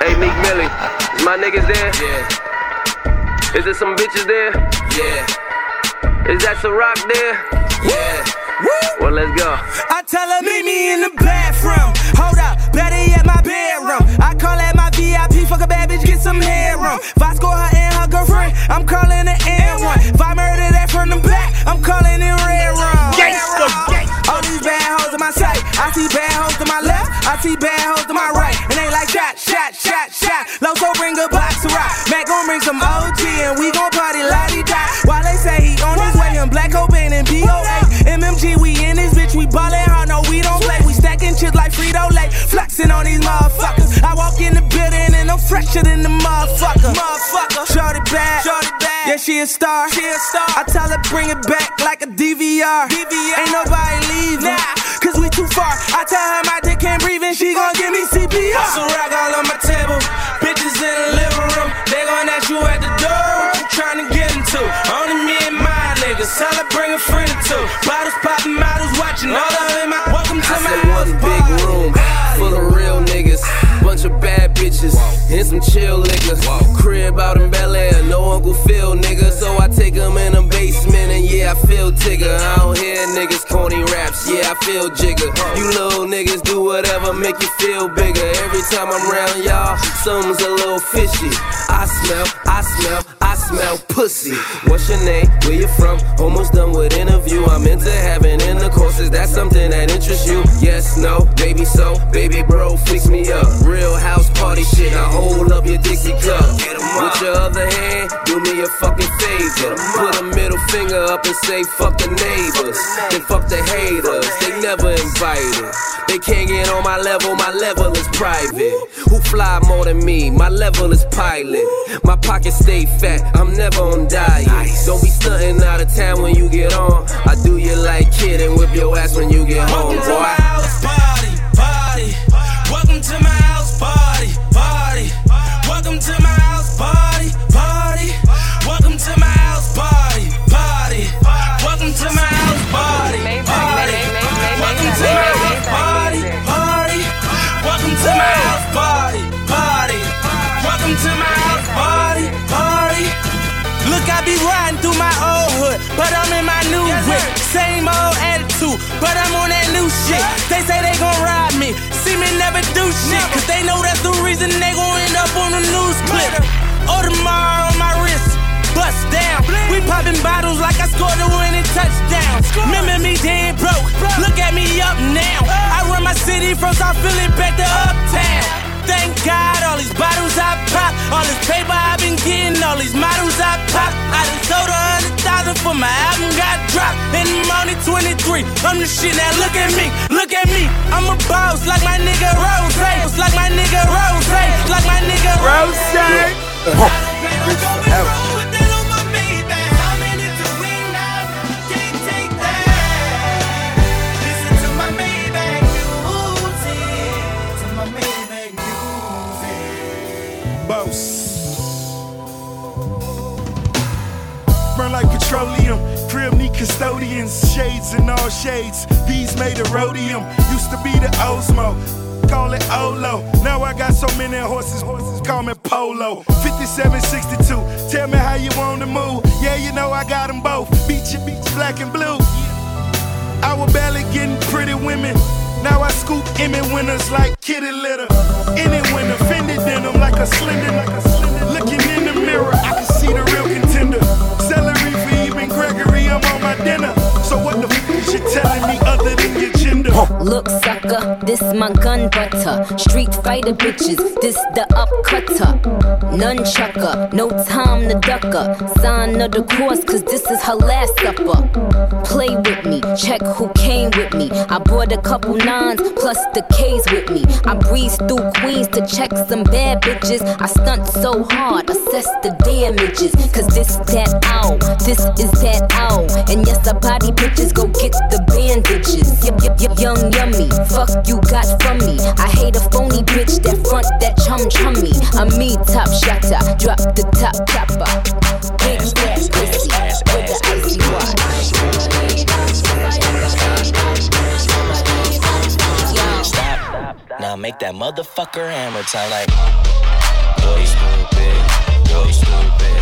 hey, Meek Millie, is my niggas there? Yeah. Is there some bitches there? Yeah. Is that Ciroc there? Yeah. Well, let's go. I tell her, meet me in the bathroom. Hold up, better yet, my bedroom. I call that my VIP, fuck a bad bitch, get some headroom. If I score her and her girlfriend, I'm calling the N1. If I murder that from the back, I'm calling it red. Gangsta, All these bad hoes to my sight. I see bad hoes to my left, I see bad hoes to my right. And they like shot, shot, shot, shot. Loso bring a box of rock. Mac gon' bring some OG and we gon' party lottie dot. While they say he on his way in Black open and BOA. MMG, we in this bitch, we ballin' hard, no, we don't play. We stacking chips like Frito Lay, flexing on these motherfuckers. I walk in the building and fresher than the motherfucker. Motherfucker, shorty bad, shorty bad. Yeah, she a star, she a star. I tell her bring it back like a DVR. DVR. Ain't nobody leaving, nah, cause we too far. I tell her my dick can't breathe and she gon' give me CPR. Some rock all on my table, bitches in the living room. They gon' ask you at the door what you tryna get into. Only me and my niggas, tell her bring a friend or two. Bottles popping, models watching, all of them. I- Welcome to I my said one big room full of real niggas. Bunch of bad bitches and some chill niggas. Crib out in Bel Air, no Uncle Phil nigga. So I take 'em in the basement and yeah, I feel tigger. I don't hear niggas corny raps, yeah, I feel jigger. You little niggas do whatever make you feel bigger. Every time I'm around y'all, something's a little fishy. I smell, I smell, I smell pussy. What's your name? Where you from? Almost done with interview. I'm into having intercourse. Is that something that interests you? Yes, no, maybe so. Baby bro, fix me up. Real house party shit. Now hold up your Dixie cup. With your other hand, do me a fucking favor. Put a middle finger up and say fuck the neighbors. Then fuck the haters. They never invited. They can't get on my level. My level is private. Who fly more than me? My level is pilot. My pockets stay fat. I'm never on diet. Don't be stunting out of town when you get on. I do you like kid and whip your ass when you get home, boy. party, party. Do shit, cause they know that's the reason they gon' end up on the news clip. Audemars on my wrist, bust down. We popping bottles like I scored a winning touchdown. Remember me dead broke, look at me up now. I run my city from South Philly back to Uptown. Thank God, all these bottles I pop, all this paper I've been getting, all these models I pop. I done sold a hundred thousand for my album got dropped. And I'm only 23. I'm the shit now. Look at me, look at me. I'm a boss like my nigga Ross, like my nigga Ross, like my nigga Ross. Burn like petroleum. Crib need custodians. Shades in all shades. These made of rhodium. Used to be the Osmo. Call it Olo. Now I got so many horses, horses call me Polo. 5762, tell me how you want to move. Yeah, you know I got them both. Beach and beach, black and blue. I was barely getting pretty women. Now I scoop Emmy winners like kitty litter. Any winner, like a slender, like a slender. Looking in the mirror, I can see the real contender. Celery for even Gregory, I'm on my dinner. So what the f is you telling me other than your gender? Look, sucker, this my gun butter. Street fighter bitches, this the upcutter. Nunchucker, no time to ducker. Sign of the cross, cause this is her last supper. Play with me, check who came with me. I brought a couple nines plus the K's with me. I breeze through Queens to check some bad bitches. I stunt so hard, assess the damages. Cause this that out, this is that out. And yes, I body bitches, go get the bandages. Yup, yup, yup, young yummy. Fuck you got from me. I hate a phony bitch that front that chum chummy. I'm me, top shotter. Drop the top topper. Big. Now make that motherfucker hammer time like. Boy, stupid. Boy, stupid.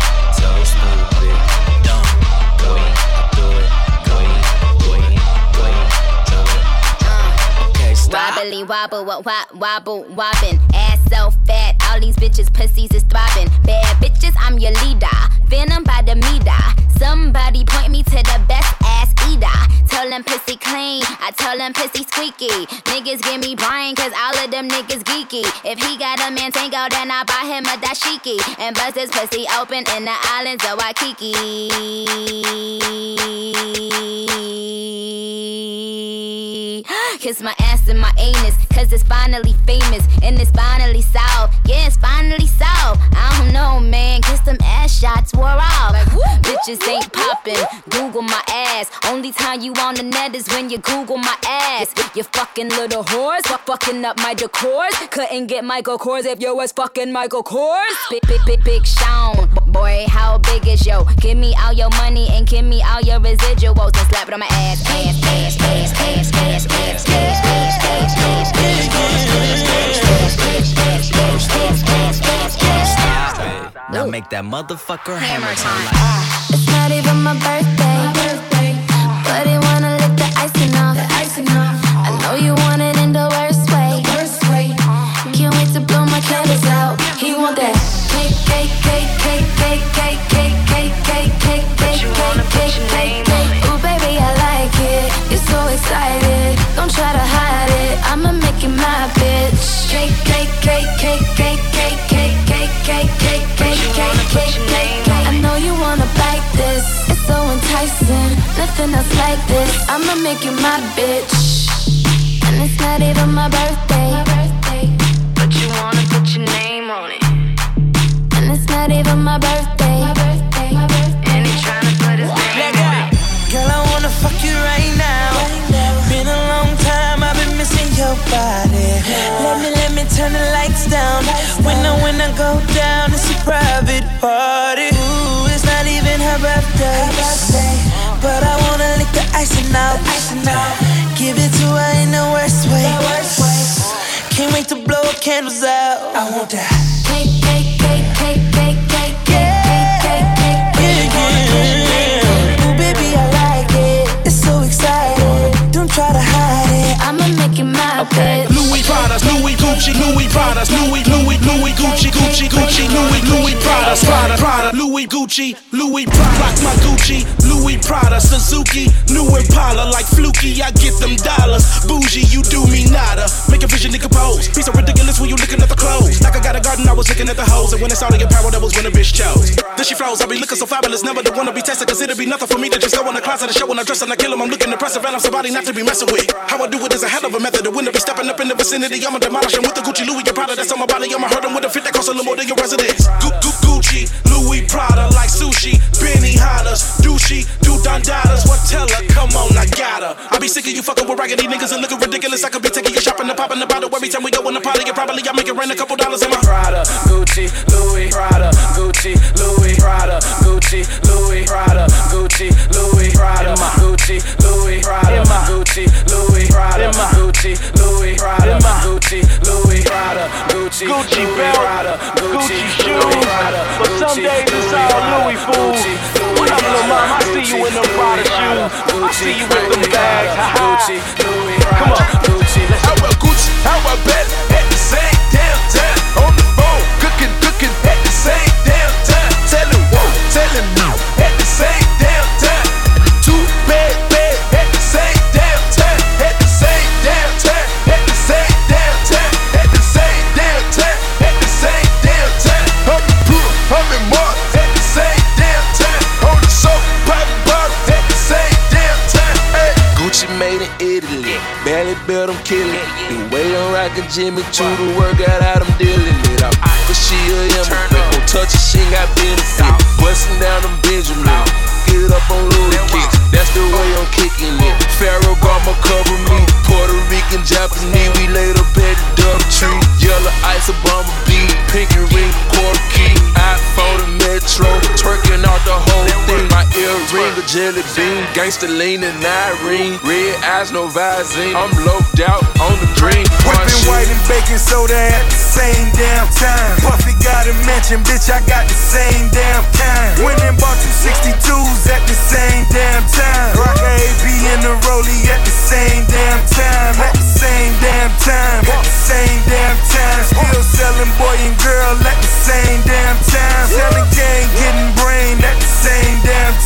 Wobbly wobble, wobble, wobble, wobbin'. Ass so fat, all these bitches pussies is throbbing. Bad bitches, I'm your leader. Venom by the meter. Somebody point me to the best them pussy clean, I tell them pussy squeaky. Niggas give me Brian, cause all of them niggas geeky. If he got a man tango, then I buy him a dashiki. And bust his pussy open in the islands of Waikiki. Kiss my ass and my anus, cause it's finally famous. And it's finally solved. Yeah, it's finally solved. I don't know, man. Kiss them ass shots wore off. Like, Bitches ain't popping. Google my ass. Only time you on the net is when you Google my ass. You fucking little whores. Fuck fucking up my decors. Couldn't get Michael Kors if you was fucking Michael Kors. Big, big, big, big Sean. Boy, how big is yo? Give me all your money and give me all your residuals and slap it on my ass. Ass, ass, ass, ass, ass, ass, ass, ass, ass, ass, Now make that motherfucker hammer time. It's not even my birthday, but he wanna you want it in the worst way. Can't wait to blow my candles out. He want that cake, cake, cake, cake, cake, cake, cake, cake, cake, cake, cake, cake, cake, cake. Ooh, baby, I like it. You're so excited. Don't try to hide it. I'ma make you my bitch. Cake, cake, cake, cake, cake, cake, cake, cake, cake, cake, cake, cake, cake, cake. I know you wanna bite this. It's so enticing. Nothing else like this. I'ma make you my bitch. And it's not even my birthday. But you wanna put your name on it. And it's not even my birthday. And he tryna put his name on it. Girl, I wanna fuck you right now. Been a long time, I've been missing your body. Let me, let me turn the lights down. When I, when I go down, it's a private party. Ooh, it's not even her birthday. But I wanna lick the icing out. Give it to her candles out. I want that. Cake, cake, cake, cake, cake, cake, yeah. cake, cake, cake, cake, yeah. Ooh, baby, I like it. It's so exciting. Don't try to hide it. I'ma make it my okay. bed. Louis Prada's, Louis Gucci, Louis Prada, Louis, Louis, Louis Gucci, Gucci, Gucci, Louis, Louis Prada's, Prada, Prada, Louis Gucci, Louis Prada. Rock my Gucci. Prada, Suzuki, new Impala, like Fluky, I get them dollars. Bougie, you do me nada. Make a vision, nigga pose. Be so ridiculous when you looking at the clothes. Like I got a garden, I was looking at the hoes, and when it's all to get power, that was when a bitch chose. Then she froze. I be looking so fabulous, never the one to be tested, cause it'd be nothing for me to just go in the closet and show when I dress and I kill him. I'm looking impressive, and I'm somebody not to be messing with. How I do it is a hell of a method. The winner be stepping up in the vicinity. I'ma demolish him with the Gucci, Louis, and Prada that's on my body. I'ma hurt him with a fit that costs a little more than your residence. Gu- Gu- Gucci, Louis, Prada, like sushi, Benihanas, douchey, do dandadas. What tell her? Come on, I got her. I be sick of you fucking with raggedy niggas and looking ridiculous. I could be taking you shopping and popping the bottle every time we go in the party. And probably I make it rain a couple dollars in my Prada, Gucci, Louis, Prada, Gucci, Louis, Prada, Gucci, Louis, Prada, Gucci, Louis, Prada, Gucci, Louis, Prada, Gucci, Louis, Prada, Gucci, Louis, Prada, Gucci, Louis, Prada, Gucci, Gucci Louis, Prada, Gucci Louis, Prada, Prada shoes. I see you with them bags. Gucci, Louis, come on. Gucci, let's. How about Gucci? How about Bentley? Jimmy to the work out how I'm dealing it out. But she a immigrant, don't touch her, she ain't got benefit. Bustin' down them Benjamin, get up on Louis kicks. That's the way I'm kicking it. Ferragamo cover me, Puerto Rican, Japanese, we laid up at the double tree. Yellow ice, a bomber beat, pinky ring, quarter key. iPhone and Metro, twerking out the whole earring, a jelly bean, gangster lean and Irene. Red eyes, no Visine. I'm loped out on the green. Whipping white and baking soda at the same damn time. Puffy got a mansion, bitch, I got the same damn kind. Went and bought two 62s at the same damn time. Rock a AP in the rollie at the same damn time. At the same damn time. At the same damn time. Still selling boy and girl at the same damn time. Selling gang, getting brain at the same damn time.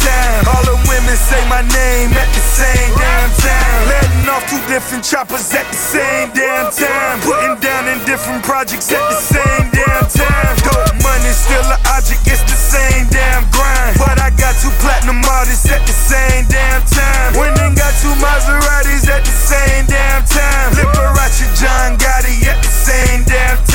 All the women say my name at the same damn time. Letting off two different choppers at the same damn time. Putting down in different projects at the same damn time. Dope money still an object, it's the same damn grind. But I got two platinum artists at the same damn time. Then got two Maseratis at the same damn time. Liberace John Gotti at the same damn time.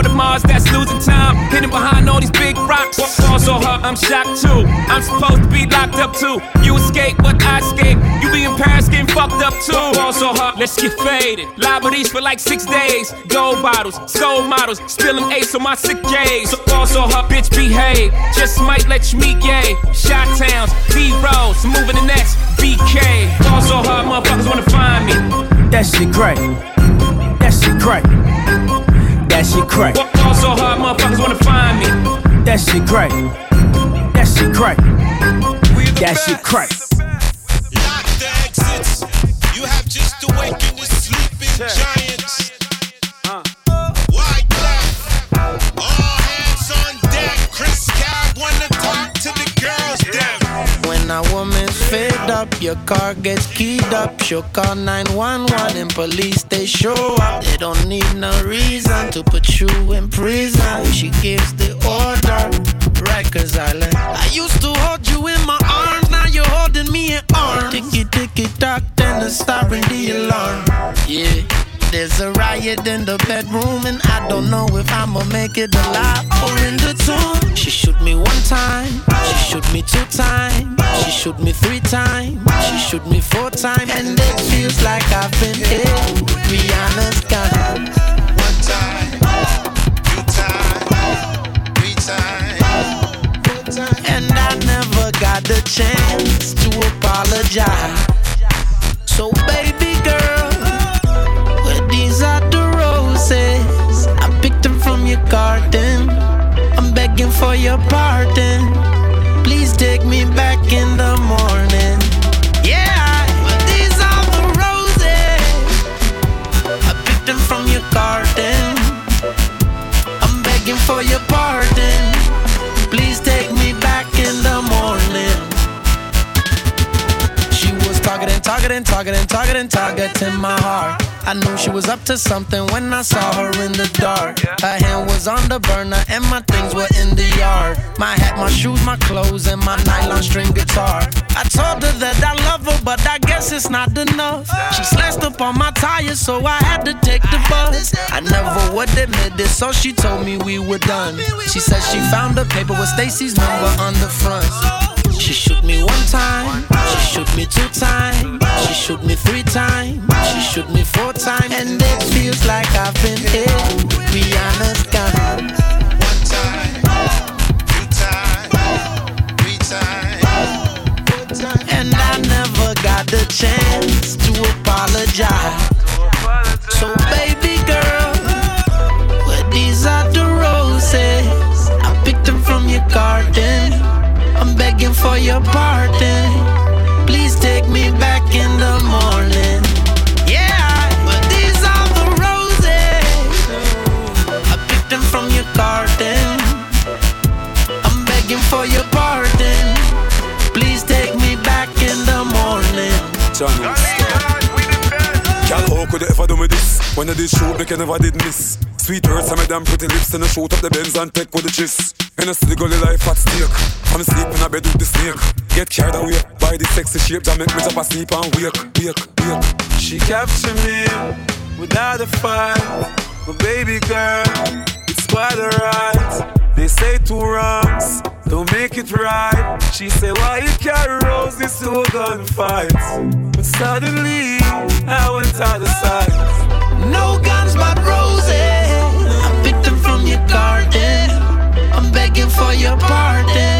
Audemars that's losing time. Hidden behind all these big rocks. So hard, I'm shocked too. I'm supposed to be locked up too. You escape, but I escape. You be in Paris getting fucked up too. Ball so hard, let's get faded. Liberties for like six days. Gold bottles, skull models. Spilling ace on my sick days. So ball so hard, bitch, behave. Just might let you meet gay. Shot towns, B rolls, moving the next BK. Ball so hard, motherfuckers wanna find me. That shit crack. That shit crack. That shit crack. Ball so hard, motherfuckers wanna find me. That shit crack. That shit crack. That shit crack. Lock the exits. You have just awakened the sleeping giants. When a woman's fed up, your car gets keyed up. She'll call 911 and police they show up. They don't need no reason to put you in prison. She gives the order. Rikers Island. I used to hold you in my arms, now you're holding me in arms. Ticky ticky tock, then the siren the alarm. Yeah. There's a riot in the bedroom, and I don't know if I'ma make it alive or in the tomb. She shoot me one time, she shoot me two times, she shoot me three times, she shoot me four times, and it feels like I've been hit. Rihanna's gun. One time. Two time. Three time. And I never got the chance to apologize. Targeting, targeting, targeting, targeting, my heart. I knew she was up to something when I saw her in the dark. Her hand was on the burner and my things were in the yard. My hat, my shoes, my clothes, and my nylon string guitar. I told her that I love her, but I guess it's not enough. She slashed up on my tires, so I had to take the bus. I never would admit it, so she told me we were done. She said she found a paper with Stacy's number on the front. She shoot me one time, she shoot me two times, she shoot me three times, she shoot me four times, and it feels like I've been hit. Rihanna's gun. One time. Two time. Three time. And I never got the chance to apologize. So, baby for your pardon. Please take me back in the morning. Yeah, but these are the roses. I picked them from your garden. I'm begging for your pardon. Please take me back in the morning. Girl, how could you ever do me this? When I did shoot, me can never did miss. Sweet words and my damn pretty lips, and I shoot up the Benz and take with the chiss. And I see the gully life at stake. I'm sleeping in a bed with the snake. Get carried away by the sexy shape that make me jump asleep and wake, wake, wake. She captured me without a fight. But baby girl, it's quite alright. They say two wrongs don't make it right. She say, Why you carry roses to a gunfight? But suddenly, I went out of sight. No guns for your pardon.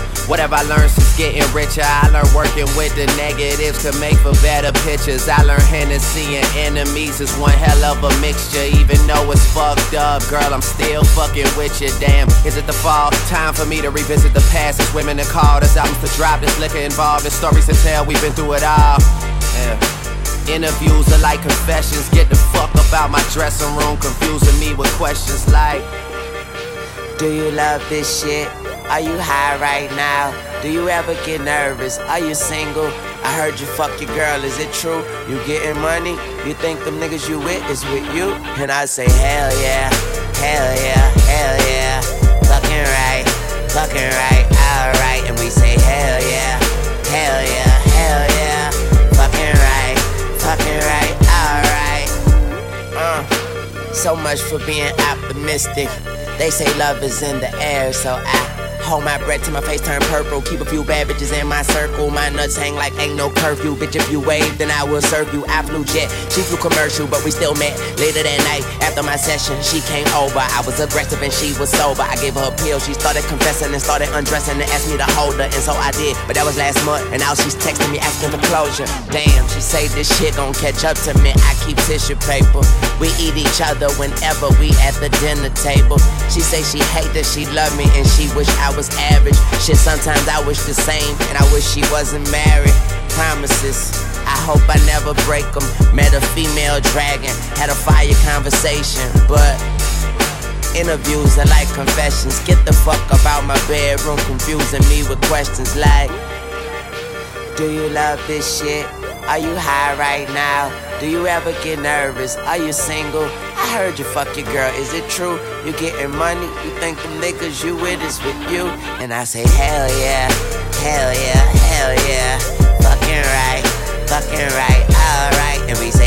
Whatever I learned since getting richer, I learned working with the negatives to make for better pictures. I learned Hennessy and enemies is one hell of a mixture. Even though it's fucked up, girl, I'm still fucking with you. Damn, is it the fall? Time for me to revisit the past. It's women to call, there's albums to drop, there's liquor involved, there's stories to tell. We've been through it all. Yeah. Interviews are like confessions. Get the fuck about my dressing room, confusing me with questions like Do you love this shit? Are you high right now? Do you ever get nervous? Are you single? I heard you fuck your girl, is it true? You getting money? You think them niggas you with is with you? And I say, hell yeah, hell yeah, hell yeah. Fucking right, fucking right, alright. And we say, hell yeah, hell yeah, hell yeah. Fucking right, fucking right, alright. Uh, so much for being optimistic. They say love is in the air, so I hold my breath till my face turn purple. Keep a few bad bitches in my circle. My nuts hang like ain't no curfew. Bitch, if you wave, then I will serve you. I flew jet, she flew commercial, but we still met. Later that night, after my session, she came over. I was aggressive and she was sober. I gave her a pill. She started confessing and started undressing and asked me to hold her, and so I did. But that was last month, and now she's texting me asking for closure. Damn, she say this shit gon' catch up to me. I keep tissue paper. We eat each other whenever we at the dinner table. She say she hate that she love me and she wish I was average. Shit, sometimes I wish the same, and I wish she wasn't married. Promises. I hope I never break them. Met a female dragon, had a fire conversation, but interviews are like confessions. Get the fuck about my bedroom, confusing me with questions like Do you love this shit? Are you high right now? Do you ever get nervous? Are you single? I heard you fuck your girl, is it true? You getting money? You think the niggas you with is with you? And I say, hell yeah, hell yeah, hell yeah. Fucking right, fucking right, alright. And we say,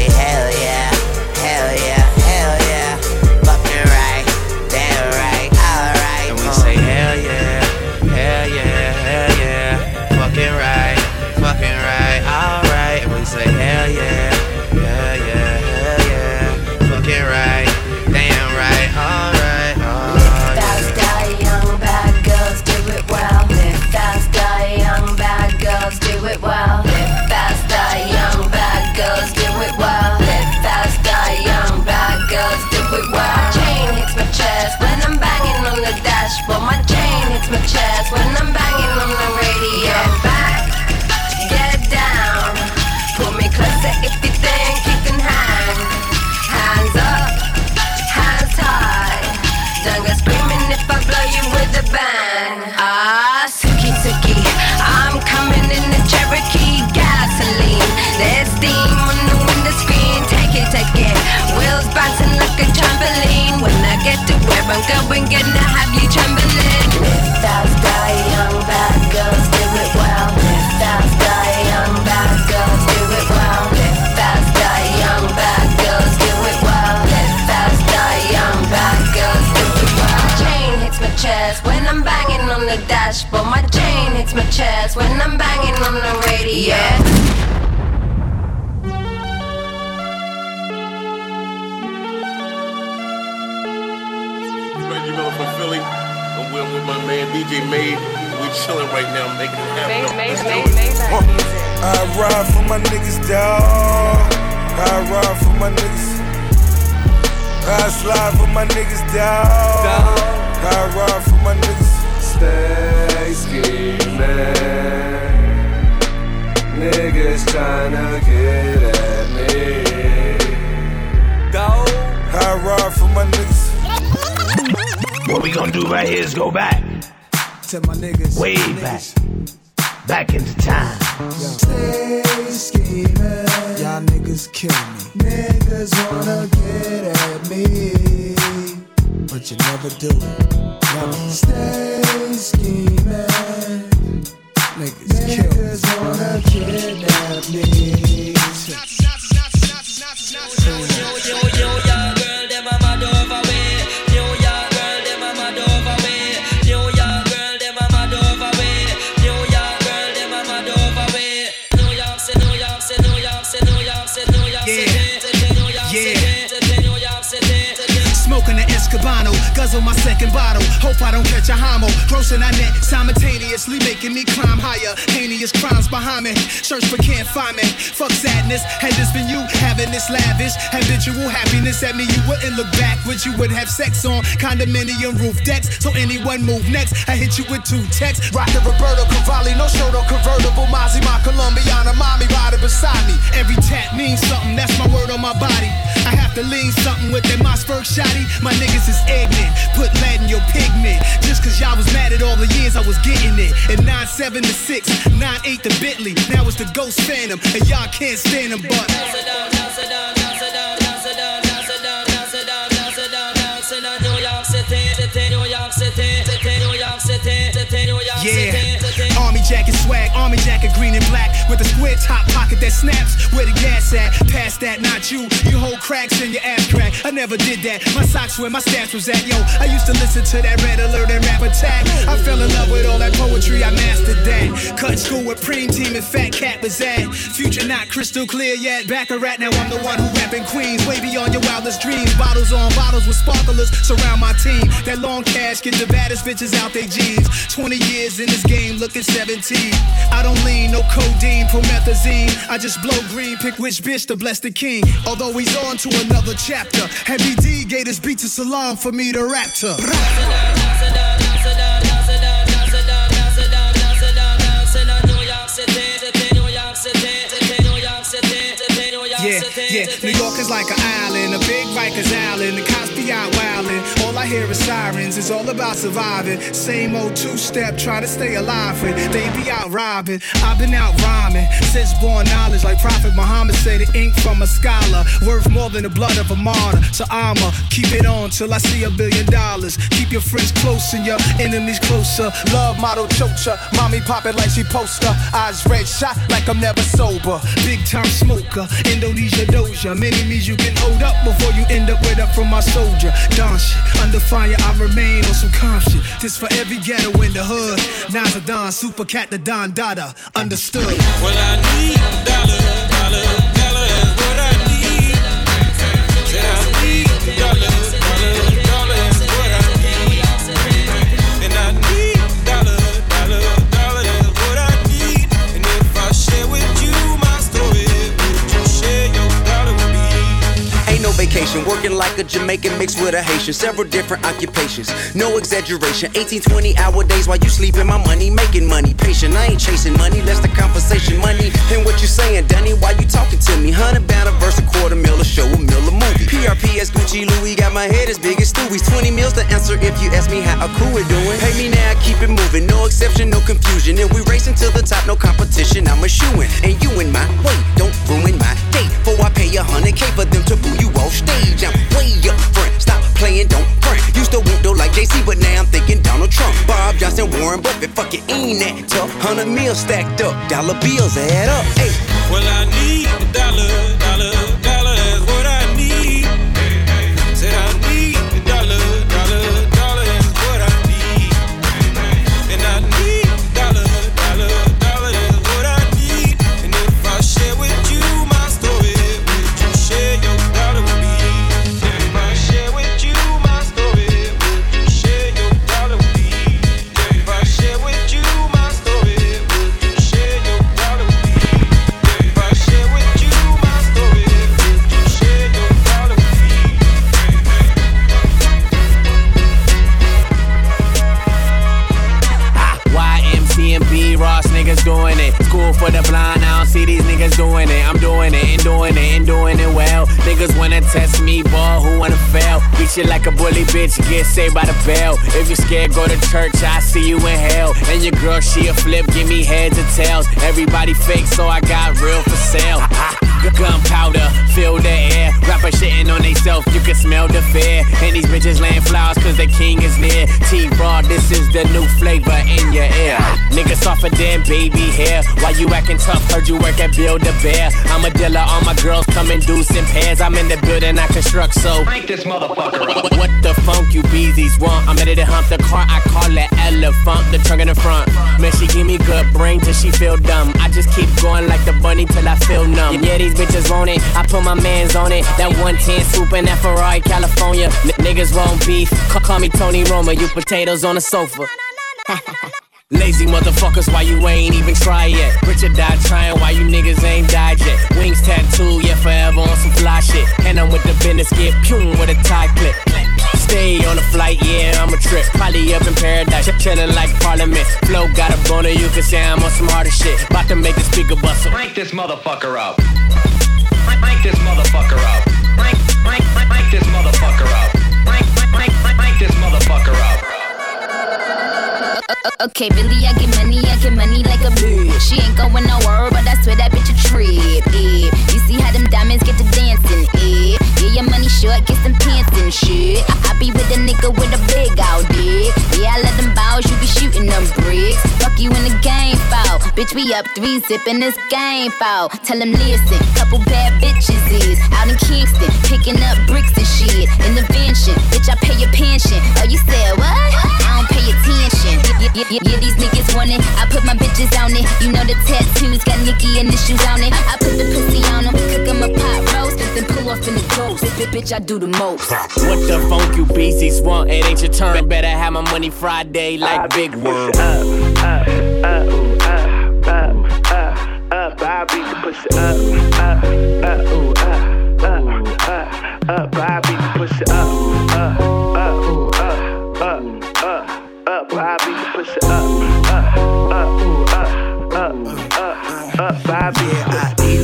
on the dashboard. My chain hits my chest when I'm banging on the radio. Reggie Miller from Philly. I'm with, with my man DJ Made. We chilling right now, making it happen. Made, Let's made, made, it. made Uh, I ride for my niggas, dawg. I ride for my niggas. I slide for my niggas, dawg. I ride for my niggas. Niggas tryna get at me. Go. I ride for my niggas. What we gonna do right here is go back. To my niggas. Way back. Back into time. Y'all niggas kill me. Niggas wanna get at me. But you never do it. Never. Stay scheming. Niggas, kill. Niggas wanna kidnap me. Second bottle. Hope I don't catch a homo. Grossing I net simultaneously, making me climb higher. Heinous crimes behind me. Search but can't find me. Fuck sadness. Had this been you having this lavish, habitual happiness at me, you wouldn't look back, backwards. You would have sex on condominium roof decks. So anyone move next, I hit you with two texts. Rocket Roberto Cavalli, no show, no convertible. Mozzie, my Colombiana, mommy riding beside me. Every tap means something, that's my word on my body. I have to lean something with that Mossberg shotty. My niggas is ignorant, put lead in your pigment. Just cause y'all was mad at all the years I was getting it. And 9-7 to 6, 9-8 to Bentley. Now it's the Ghost Phantom, and y'all can't stand them, but. Swag, army jacket green and black with a square top pocket that snaps. Where the gas at? Past that, not you. You hold cracks in your ass crack. I never did that. My socks where my stats was at. Yo, I used to listen to that red alert and rap attack. I fell in love with all that poetry. I mastered that. Cut school with Preem Team and Fat Cat was at. Future not crystal clear yet. Back a rat now. I'm the one who rapping Queens. Way beyond your wildest dreams. Bottles on bottles with sparklers surround my team. That long cash get the baddest bitches out they jeans. 20 years in this game, looking 17. I don't lean, no codeine, promethazine. I just blow green, pick which bitch to bless the king. Although he's on to another chapter. Heavy D gave this beat to Salaam for me to rap to. Yeah, yeah, New York is like an island, a big Rikers Island. The cops be out wildin'. All I hear is sirens. It's all about surviving. Same old two-step, try to stay alive. And they be out robbing. I've been out rhyming since born knowledge, like Prophet Muhammad said, the ink from a scholar worth more than the blood of a martyr. So I'ma keep it on till I see a billion dollars. Keep your friends close and your enemies closer. Love model chocha, mommy pop it like she poster. Eyes red shot like I'm never sober. Big time smoker, Indonesia doja. Many means you can hold up before you end up with up from my soldier. Don shit, under fire I remain on some calm shit. This for every ghetto in the hood. Nas a Don, super cat the Don Dada. Understood. Well, I need a vacation, working like a Jamaican mixed with a Haitian. Several different occupations, no exaggeration. 18, 20 hour days while you sleeping, my money making money. Patient, I ain't chasing money, less the conversation. Money, and what you saying, Dunny? Why you talking to me? Hundred bound a verse, a quarter mil, a show, a mil, a movie. PRPS, Gucci, Louis, got my head as big as Stewie's. 20 mils to answer if you ask me how a cool we doing. Pay me now, keep it moving, no exception, no confusion. And we racing to the top, no competition. I'm a shooin', and you in my way, don't ruin my day. Before I pay a hundred K for them to boo you off stage. I'm way up front, stop playing, don't front. Used to whoop though like JC, but now I'm thinking Donald Trump. Bob Johnson, Warren Buffett, fuck it, ain't that tough. Hundred mil stacked up, dollar bills add up. Hey. Well, I need a dollar, dollar, you like a bully bitch, get saved by the bell. If you're scared, go to church, I see you in hell. And your girl, she a flip, give me heads or tails. Everybody fake, so I got real for sale. Gunpowder, fill the air. Rapper shitting on theyself, you can smell the fear. And these bitches laying flowers cause the king is near. T Raw, this is the new flavor in your ear. Niggas softer than baby hair. Why you acting tough? Heard you work at Build a Bear. I'm a dealer, all my girls come in deuce pairs. I'm in the building, I construct, so. Crank this motherfucker up. What, what the funk you beezies want? I'm ready to hump the car, I call it elephant, the trunk in the front. Man, she give me good brain till she feel dumb. I just keep going like the bunny till I feel numb. Yeah, these bitches want it, I put my mans on it. That 110 swoop in that Ferrari, California. N- niggas want beef, call, call me Tony Roma, you potatoes on the sofa. Lazy motherfuckers, why you ain't even try yet? Richard died trying, why you niggas ain't died yet? Wings tattoo, yeah, forever on some fly shit. And I'm with the business, get pum with a tie clip. Stay on the flight, yeah, I'm a trip. Probably up in paradise, chillin' like Parliament. Flow got a boner, you can say I'm on some harder shit. About to make the speaker bustle. Crank this motherfucker up. Crank, this motherfucker up. Crank, crank, crank, this motherfucker up. Crank, crank, crank this motherfucker up. Okay, Billy, I get money, I get money like a bitch. She ain't going nowhere, but I swear that bitch a trip. Eh. You see how them diamonds get to dancing? Eh. Yeah, your money short, get some pants and shit. I, I be with a nigga with a big out dick. Yeah, I let them bows, you be shooting them bricks. Fuck you in the game foul. Bitch, we up three, zipping this game foul. Tell them listen, couple bad bitches is out in Kingston, picking up bricks and shit. Intervention, bitch, I pay your pension. Oh, you said what? I don't pay attention. Yeah, yeah, yeah, yeah, these niggas want it. I put my bitches on it. You know the tattoos got Nicki initials on it. I put the pussy on them, cook 'em a pot roast, then pull off in the ghost. Bitch, bitch, I do the most. What the funk you beasties want? It ain't your turn. Better have my money Friday like Big Worm. up, I beat the pussy up, up, up, ooh, up, up, up, up, I beat the pussy up, up, up, ooh, up, up, up, up, I beat the pussy up, up, up, up, up, up, up, I eat it, but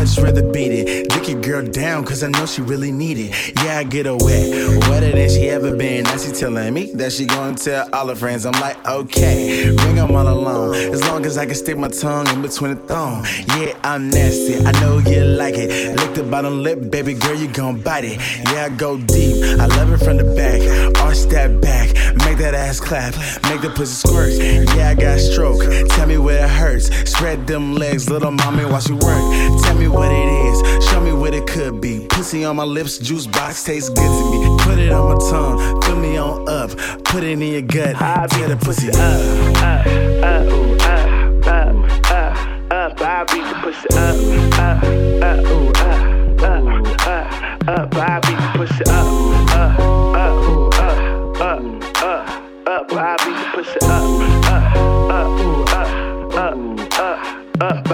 much rather beat it. Dick your girl down, cause I know she really need it. Yeah, I get her wet, wetter than she ever been. Now she telling me that she gonna tell all her friends. I'm like, okay, bring them all along. As long as I can stick my tongue in between the thong. Yeah, I'm nasty, I know you like it. Lick the bottom lip, baby girl, you gon' bite it. Yeah, I go deep, I love it from the back. Arch that back, make that ass clap, make the pussy squirt. Yeah, I got stroke, tell me where it hurts. Spread them legs, little mommy, watch you work. Tell me what it is, show me what it could be. Pussy on my lips, juice box tastes good to me. Put it on my tongue, fill me on up, put it in your gut, tear the pussy up. up, up, ooh, up, up, up, up, I beat the pussy up, up, up, ooh, up, up, up, up, I beat the pussy up, up, up, ooh, up, up, up, up, I beat the pussy up, up, up, ooh, up, up, up, up,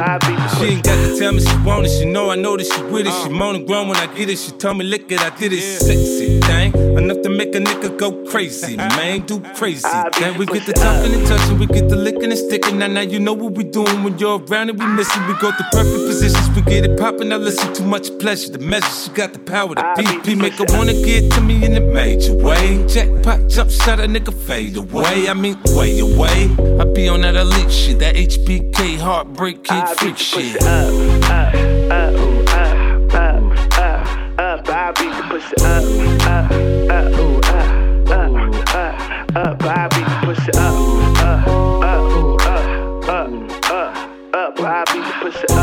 She ain't got to tell me she want it. She know I know that she with it. She moan and groan when I get it. She told me lick it, I did it. Sexy thing, enough to make a nigga go crazy. Man, do crazy. Then we get the talking and touching, we get the licking and sticking. Now, now you know what we doing when you're around and we missing. We go to perfect positions, we get it popping. I listen too much pleasure. The measure, she got the power. The BP make her wanna get to me in a major way. Jackpot, jump shot, a nigga fade away. I mean, way away. I be on that elite shit, that HBK heartbreak kid freak shit. up, up, up, up, up, up, up, I beat the pussy up, up, up, ooh, up, up, up, up, I beat the pussy up, up, up, ooh, up, up, up, up, I beat the pussy up,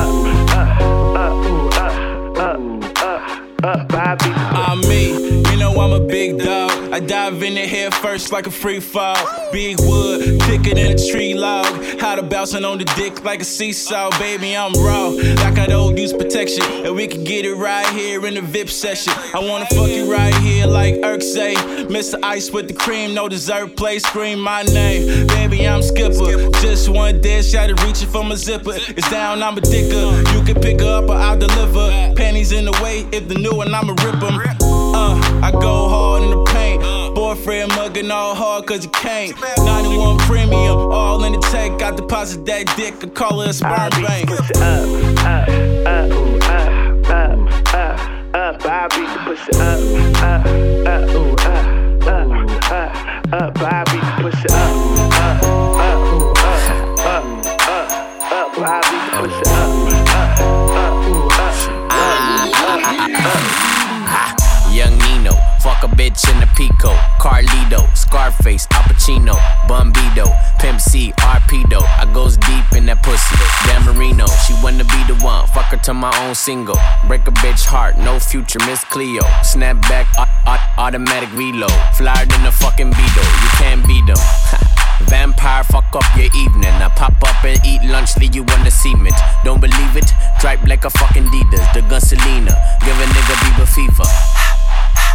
up, up, ooh, up, up, up, up, I beat I'm me, you know I'm a big dog. I dive in the head like a free fall. Big wood, thicker than a tree log. How to bouncing on the dick like a seesaw, baby. I'm raw, like I don't use protection. And we can get it right here in the VIP session. I wanna fuck you right here like Irk say. Mr. Ice with the cream, no dessert, play scream my name. Baby, I'm Skipper. Just one dead shot at reaching for my zipper. It's down, I'm a dicker. You can pick her up or I'll deliver. Panties in the way, if the new one, I'ma rip 'em. Uh, I go hard. Boyfriend mugging all hard cause he can't. 91 premium, all in the tank, got the deposit that dick and call it a sperm bank. Up, up, up, ooh, up, up, up, up. I beat the pussy up, up, up, ooh, up, up, up, up. I beat the pussy up, up, up, ooh, up, up, up, up. I beat the pussy up, up, up, ooh, up, up, up, up. Young Nino, fuck a bitch in the Pico. Scarface, Al Pacino, Bumbido, Pimp C, Arpedo. I goes deep in that pussy. Dan Marino, she wanna be the one. Fuck her to my own single. Break a bitch heart, no future, Miss Cleo. Snap back, au- au- automatic reload. Flyer than a fucking Beetle, you can't beat them. Vampire, fuck up your evening. I pop up and eat lunch, leave you on the cement. Don't believe it? Dripe like a fucking Adidas, the gun Selena. Give a nigga Bieber fever.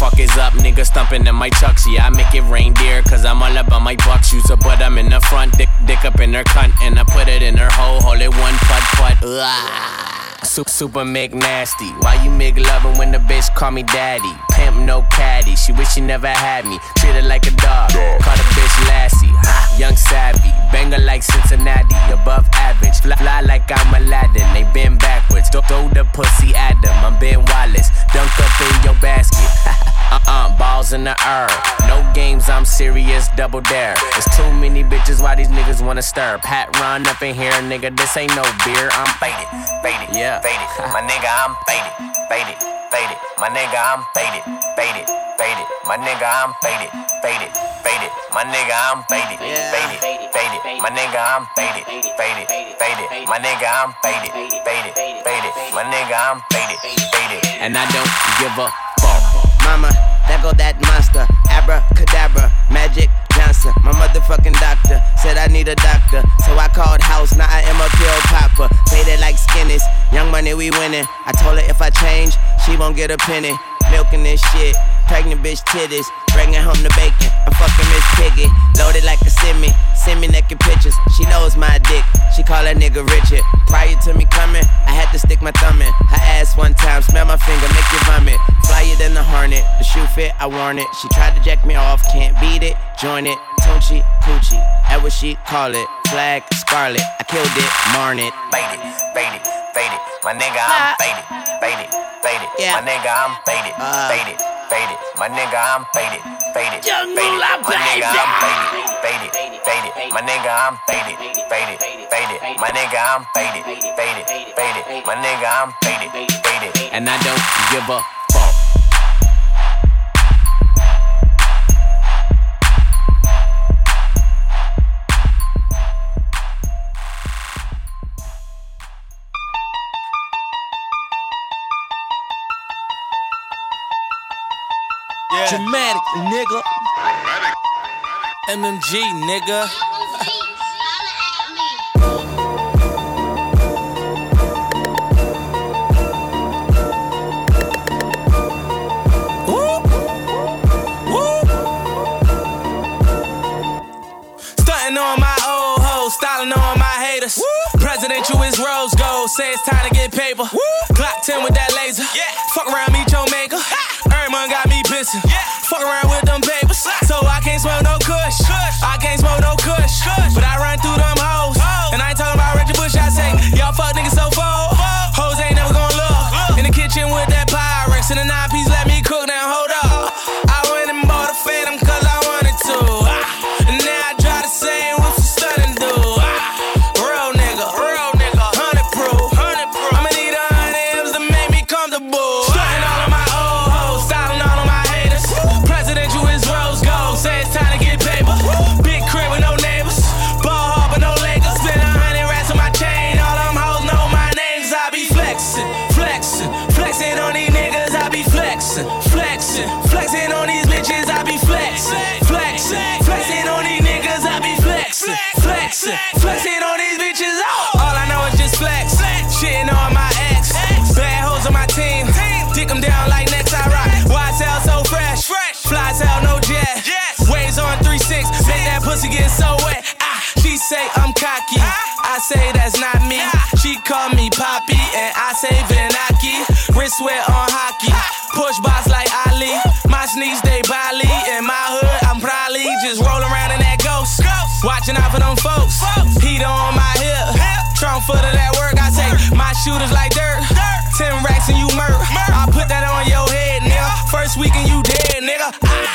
fuck. Is up, nigga stumping in my chucks. Yeah, I make it reindeer, cause I'm all about my bucks. Use a butt, I'm in the front, dick, dick up in her cunt, and I put it in her hole, hold it one put put. Ugh. Super, super Mick nasty. Why you make loving when the bitch call me daddy? Pimp no caddy. She wish she never had me. Treat her like a dog. Call the bitch Lassie. Young savvy. Banger like Cincinnati. Above average. Fly, fly like I'm Aladdin. They bend backwards. Throw, throw the pussy at them. I'm Ben Wallace. Dunk up in your basket. Uh-uh, balls in the air. No games, I'm serious, double dare. There's too many bitches, why these niggas wanna stir? Pat run up in here, nigga, this ain't no beer. I'm faded, faded, yeah, faded. My nigga, I'm faded, faded, faded. My nigga, I'm faded, faded, faded. My nigga, I'm faded, faded, faded. My nigga, I'm faded, faded, faded. My nigga, I'm faded, faded, faded. My nigga, I'm faded, faded, faded. My nigga, I'm faded, faded. And I don't give fuck. Mama, there go that monster. Abracadabra, Magic Johnson. My motherfucking doctor said I need a doctor. So I called house, now I am a pill popper. Faded like skinnies, young money we winning. I told her if I change, she won't get a penny. Milking this shit, pregnant bitch titties. Bringing home the bacon, I'm fucking Miss Piggy. Loaded like a semi, send me naked pictures. She knows my dick, she call that nigga Richard. Prior to me coming, I had to stick my thumb in. Her ass one time, smell my finger, make you vomit. Flyer than the hornet, the shoe fit, I worn it. She tried to jack me off, can't beat it, join it. Tunchi, coochie, that what she call it. Flag, scarlet, I killed it, marn it. Faded, faded, faded. My nigga, I'm faded, faded, faded. My nigga, I'm faded, uh. faded, faded. My nigga, I'm faded, faded, faded. My nigga, I'm faded, faded, faded. My nigga, I'm faded, faded, faded. My nigga, I'm faded, faded, faded. My nigga, I'm faded, faded. And I don't give a Dramatic, nigga. MMG, nigga. Stunting on my old hoes, styling on my haters. Presidential is rose gold, say it's time to get paper. Glock 10 with that laser. Fuck I say Venaki. Wrist wear on hockey. Push box like Ali. My sneaks, they Bali. In my hood, I'm probably just rolling around in that ghost. Watching out for them folks. Heat on my hip. Trump foot of that work. I say, my shooters like dirt. Ten racks and you murk. I put that on your head, nigga. First weekend you dead, nigga. I,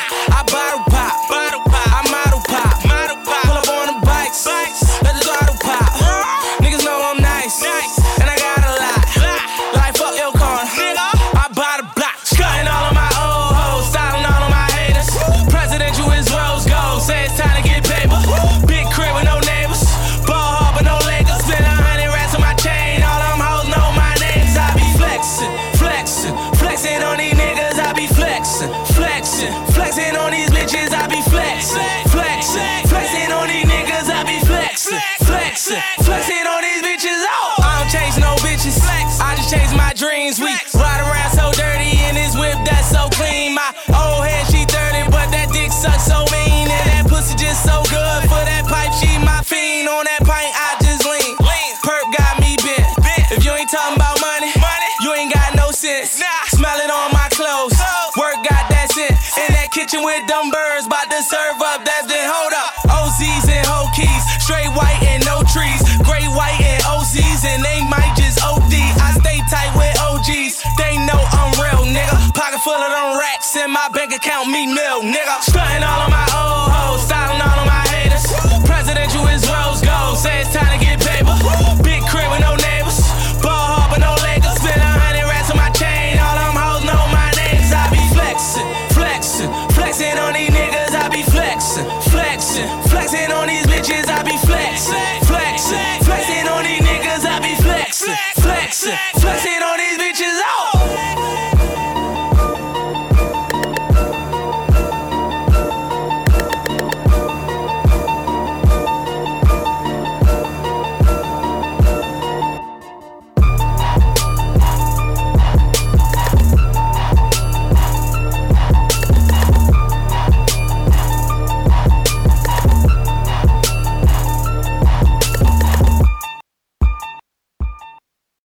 sense. Smell it on my clothes. Work got that sense. In that kitchen with them birds, bout to serve up. That's the hold up. OZs and hoe keys. Straight white and no trees. Gray white and OCs, and they might just OD. I stay tight with OGs. They know I'm real, nigga. Pocket full of them racks in my bank account, me mil, nigga. Stunting all of my old hoes, styling all of my haters. Presidential is rose gold. Say it's time